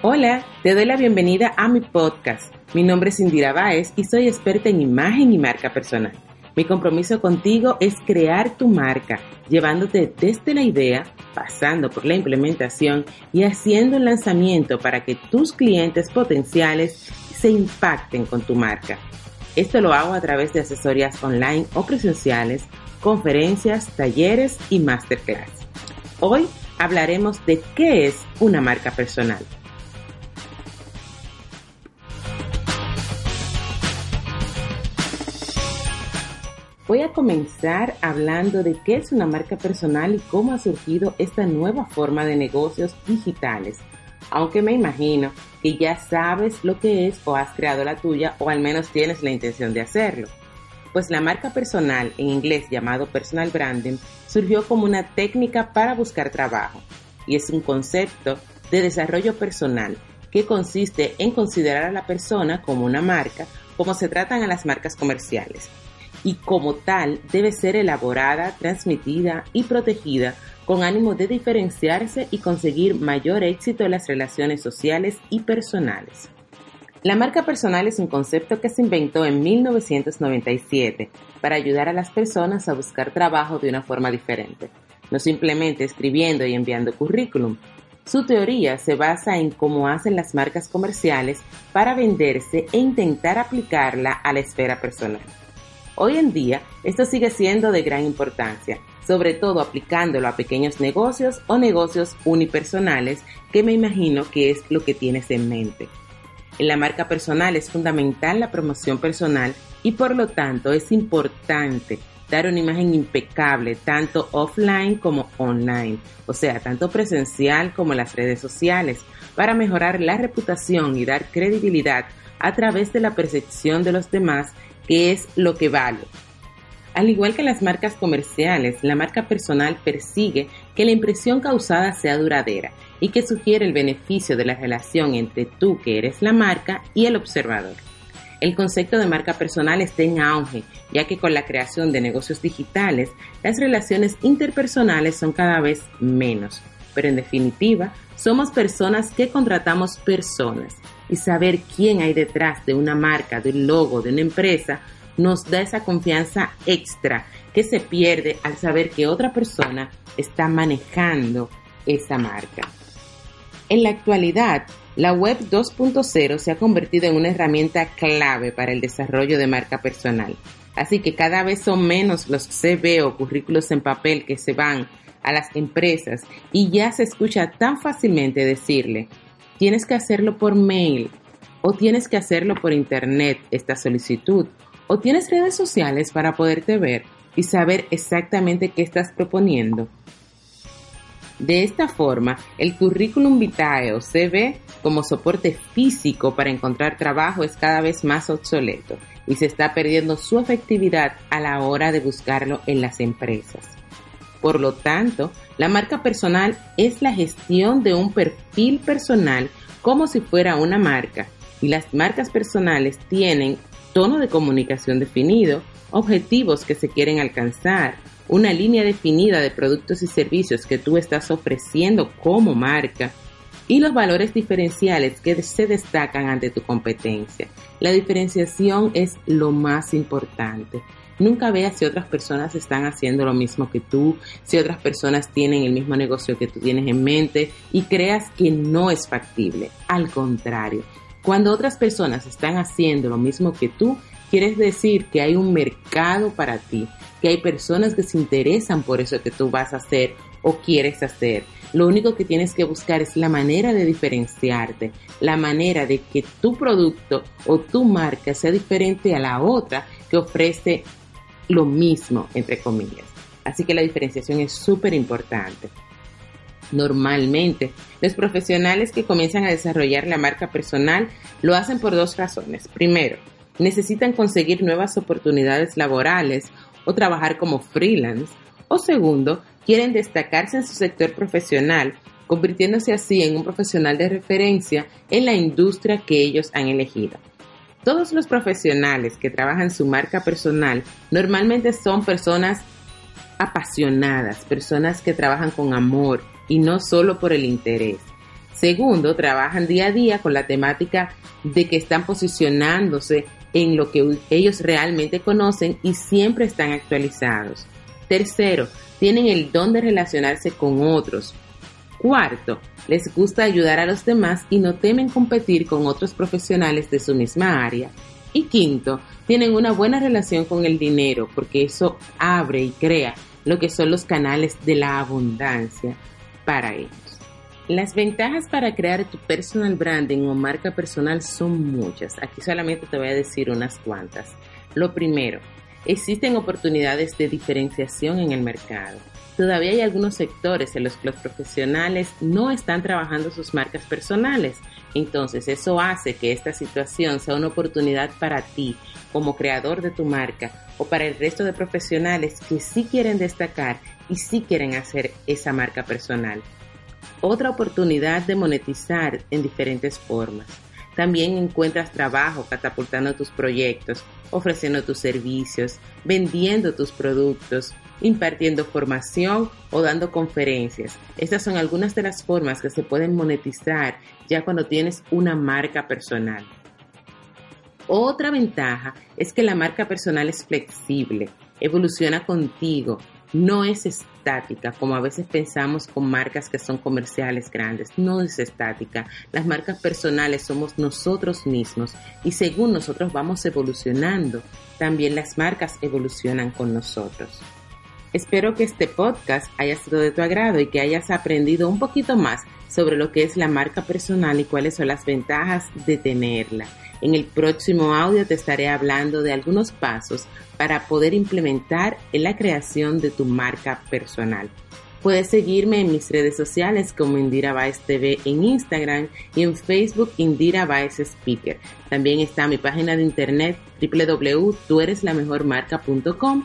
Hola, te doy la bienvenida a mi podcast. Mi nombre es Indira Báez y soy experta en imagen y marca personal. Mi compromiso contigo es crear tu marca, llevándote desde la idea, pasando por la implementación y haciendo el lanzamiento para que tus clientes potenciales se impacten con tu marca. Esto lo hago a través de asesorías online o presenciales, conferencias, talleres y masterclass. Hoy hablaremos de qué es una marca personal. Voy a comenzar hablando de qué es una marca personal y cómo ha surgido esta nueva forma de negocios digitales. Aunque me imagino que ya sabes lo que es o has creado la tuya o al menos tienes la intención de hacerlo. Pues la marca personal, en inglés llamado personal branding, surgió como una técnica para buscar trabajo y es un concepto de desarrollo personal que consiste en considerar a la persona como una marca como se tratan a las marcas comerciales y como tal debe ser elaborada, transmitida y protegida con ánimo de diferenciarse y conseguir mayor éxito en las relaciones sociales y personales. La marca personal es un concepto que se inventó en 1997 para ayudar a las personas a buscar trabajo de una forma diferente, no simplemente escribiendo y enviando currículum. Su teoría se basa en cómo hacen las marcas comerciales para venderse e intentar aplicarla a la esfera personal. Hoy en día, esto sigue siendo de gran importancia, sobre todo aplicándolo a pequeños negocios o negocios unipersonales, que me imagino que es lo que tienes en mente. En la marca personal es fundamental la promoción personal y por lo tanto es importante dar una imagen impecable tanto offline como online, o sea, tanto presencial como las redes sociales, para mejorar la reputación y dar credibilidad a través de la percepción de los demás que es lo que vale. Al igual que las marcas comerciales, la marca personal persigue que la impresión causada sea duradera y que sugiere el beneficio de la relación entre tú, que eres la marca, y el observador. El concepto de marca personal está en auge, ya que con la creación de negocios digitales, las relaciones interpersonales son cada vez menos. Pero en definitiva, somos personas que contratamos personas y saber quién hay detrás de una marca, de un logo, de una empresa, nos da esa confianza extra que se pierde al saber que otra persona está manejando esa marca. En la actualidad, la web 2.0 se ha convertido en una herramienta clave para el desarrollo de marca personal. Así que cada vez son menos los CV o currículos en papel que se van a las empresas y ya se escucha tan fácilmente decirle, tienes que hacerlo por mail o tienes que hacerlo por internet esta solicitud o tienes redes sociales para poderte ver y saber exactamente qué estás proponiendo. De esta forma, el currículum vitae o CV como soporte físico para encontrar trabajo es cada vez más obsoleto y se está perdiendo su efectividad a la hora de buscarlo en las empresas. Por lo tanto, la marca personal es la gestión de un perfil personal como si fuera una marca y las marcas personales tienen tono de comunicación definido, objetivos que se quieren alcanzar, una línea definida de productos y servicios que tú estás ofreciendo como marca y los valores diferenciales que se destacan ante tu competencia. La diferenciación es lo más importante. Nunca veas si otras personas están haciendo lo mismo que tú, si otras personas tienen el mismo negocio que tú tienes en mente y creas que no es factible. Al contrario, cuando otras personas están haciendo lo mismo que tú, quieres decir que hay un mercado para ti, que hay personas que se interesan por eso que tú vas a hacer o quieres hacer. Lo único que tienes que buscar es la manera de diferenciarte, la manera de que tu producto o tu marca sea diferente a la otra que ofrece lo mismo, entre comillas. Así que la diferenciación es súper importante. Normalmente, los profesionales que comienzan a desarrollar la marca personal lo hacen por dos razones. Primero, necesitan conseguir nuevas oportunidades laborales o trabajar como freelance. O segundo, quieren destacarse en su sector profesional, convirtiéndose así en un profesional de referencia en la industria que ellos han elegido. Todos los profesionales que trabajan su marca personal normalmente son personas apasionadas, personas que trabajan con amor y no solo por el interés. Segundo, trabajan día a día con la temática de que están posicionándose en lo que ellos realmente conocen y siempre están actualizados. Tercero, tienen el don de relacionarse con otros. Cuarto, les gusta ayudar a los demás y no temen competir con otros profesionales de su misma área. Y quinto, tienen una buena relación con el dinero porque eso abre y crea lo que son los canales de la abundancia para ellos. Las ventajas para crear tu personal branding o marca personal son muchas. Aquí solamente te voy a decir unas cuantas. Lo primero, existen oportunidades de diferenciación en el mercado. Todavía hay algunos sectores en los que los profesionales no están trabajando sus marcas personales. Entonces eso hace que esta situación sea una oportunidad para ti como creador de tu marca o para el resto de profesionales que sí quieren destacar y sí quieren hacer esa marca personal otra oportunidad de monetizar en diferentes formas. También encuentras trabajo catapultando tus proyectos, ofreciendo tus servicios, vendiendo tus productos, impartiendo formación o dando conferencias. Estas son algunas de las formas que se pueden monetizar ya cuando tienes una marca personal. Otra ventaja es que la marca personal es flexible, evoluciona contigo, no es estática, como a veces pensamos con marcas que son comerciales grandes, no es estática. Las marcas personales somos nosotros mismos y según nosotros vamos evolucionando, también las marcas evolucionan con nosotros. Espero que este podcast haya sido de tu agrado y que hayas aprendido un poquito más sobre lo que es la marca personal y cuáles son las ventajas de tenerla. En el próximo audio te estaré hablando de algunos pasos para poder implementar en la creación de tu marca personal. Puedes seguirme en mis redes sociales como Indira Baez TV en Instagram y en Facebook Indira Baez Speaker. También está mi página de internet www.tuereslamejormarca.com